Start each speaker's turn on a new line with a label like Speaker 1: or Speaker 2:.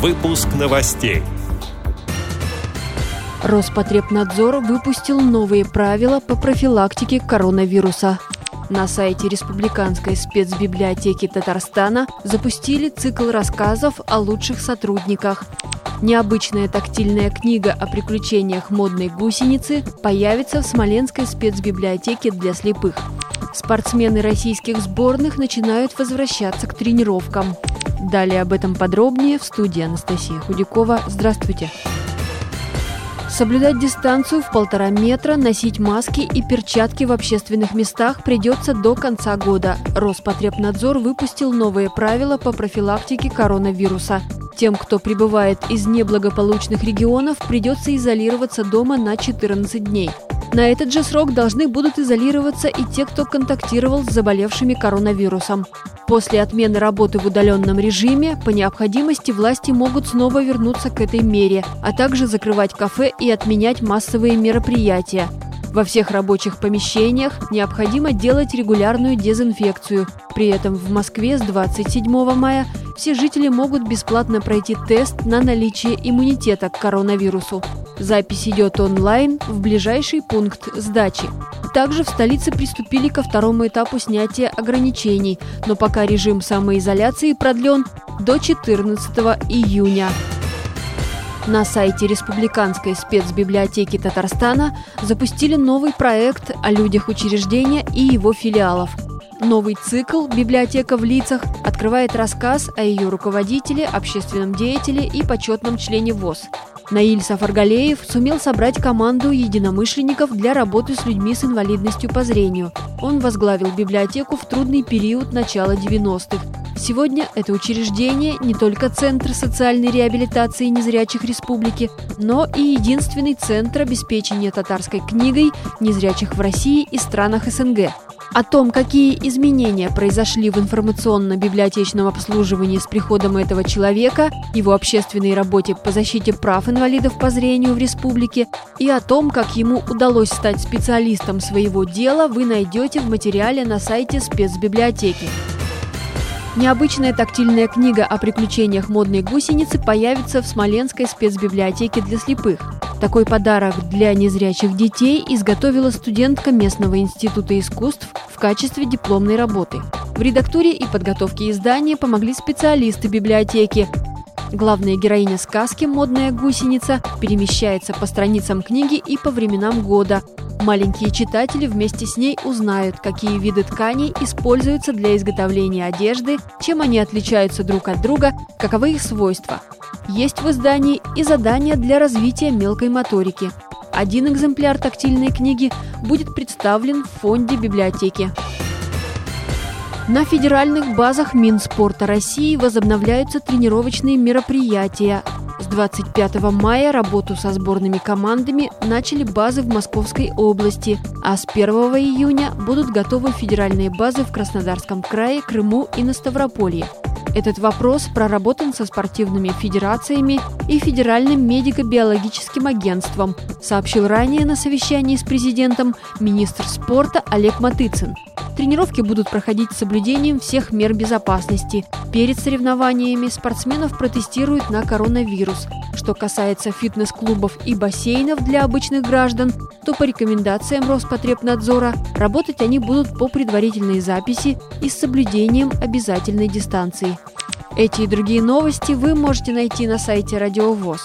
Speaker 1: Выпуск новостей.
Speaker 2: Роспотребнадзор выпустил новые правила по профилактике коронавируса. На сайте Республиканской спецбиблиотеки Татарстана запустили цикл рассказов о лучших сотрудниках. Необычная тактильная книга о приключениях модной гусеницы появится в Смоленской спецбиблиотеке для слепых. Спортсмены российских сборных начинают возвращаться к тренировкам. Далее об этом подробнее в студии Анастасия Худякова. Здравствуйте! Соблюдать дистанцию в полтора метра, носить маски и перчатки в общественных местах придется до конца года. Роспотребнадзор выпустил новые правила по профилактике коронавируса. Тем, кто прибывает из неблагополучных регионов, придется изолироваться дома на 14 дней. На этот же срок должны будут изолироваться и те, кто контактировал с заболевшими коронавирусом. После отмены работы в удаленном режиме по необходимости власти могут снова вернуться к этой мере, а также закрывать кафе и отменять массовые мероприятия. Во всех рабочих помещениях необходимо делать регулярную дезинфекцию. При этом в Москве с 27 мая все жители могут бесплатно пройти тест на наличие иммунитета к коронавирусу. Запись идет онлайн в ближайший пункт сдачи. Также в столице приступили ко второму этапу снятия ограничений, но пока режим самоизоляции продлен до 14 июня. На сайте Республиканской спецбиблиотеки Татарстана запустили новый проект о людях учреждения и его филиалов – Новый цикл «Библиотека в лицах» открывает рассказ о ее руководителе, общественном деятеле и почетном члене ВОЗ. Наиль Сафаргалеев сумел собрать команду единомышленников для работы с людьми с инвалидностью по зрению. Он возглавил библиотеку в трудный период начала 90-х. Сегодня это учреждение не только Центр социальной реабилитации незрячих республики, но и единственный центр обеспечения татарской книгой незрячих в России и странах СНГ. О том, какие изменения произошли в информационно-библиотечном обслуживании с приходом этого человека, его общественной работе по защите прав инвалидов по зрению в республике и о том, как ему удалось стать специалистом своего дела, вы найдете в материале на сайте спецбиблиотеки. Необычная тактильная книга о приключениях модной гусеницы появится в Смоленской спецбиблиотеке для слепых. Такой подарок для незрячих детей изготовила студентка местного института искусств в качестве дипломной работы. В редактуре и подготовке издания помогли специалисты библиотеки. Главная героиня сказки «Модная гусеница» перемещается по страницам книги и по временам года, Маленькие читатели вместе с ней узнают, какие виды тканей используются для изготовления одежды, чем они отличаются друг от друга, каковы их свойства. Есть в издании и задания для развития мелкой моторики. Один экземпляр тактильной книги будет представлен в фонде библиотеки. На федеральных базах Минспорта России возобновляются тренировочные мероприятия. С 25 мая работу со сборными командами начали базы в Московской области, а с 1 июня будут готовы федеральные базы в Краснодарском крае, Крыму и на Ставрополье. Этот вопрос проработан со спортивными федерациями и Федеральным медико-биологическим агентством, сообщил ранее на совещании с президентом министр спорта Олег Матыцин. Тренировки будут проходить с соблюдением всех мер безопасности. Перед соревнованиями спортсменов протестируют на коронавирус. Что касается фитнес-клубов и бассейнов для обычных граждан, то по рекомендациям Роспотребнадзора работать они будут по предварительной записи и с соблюдением обязательной дистанции. Эти и другие новости вы можете найти на сайте Радио ВОЗ.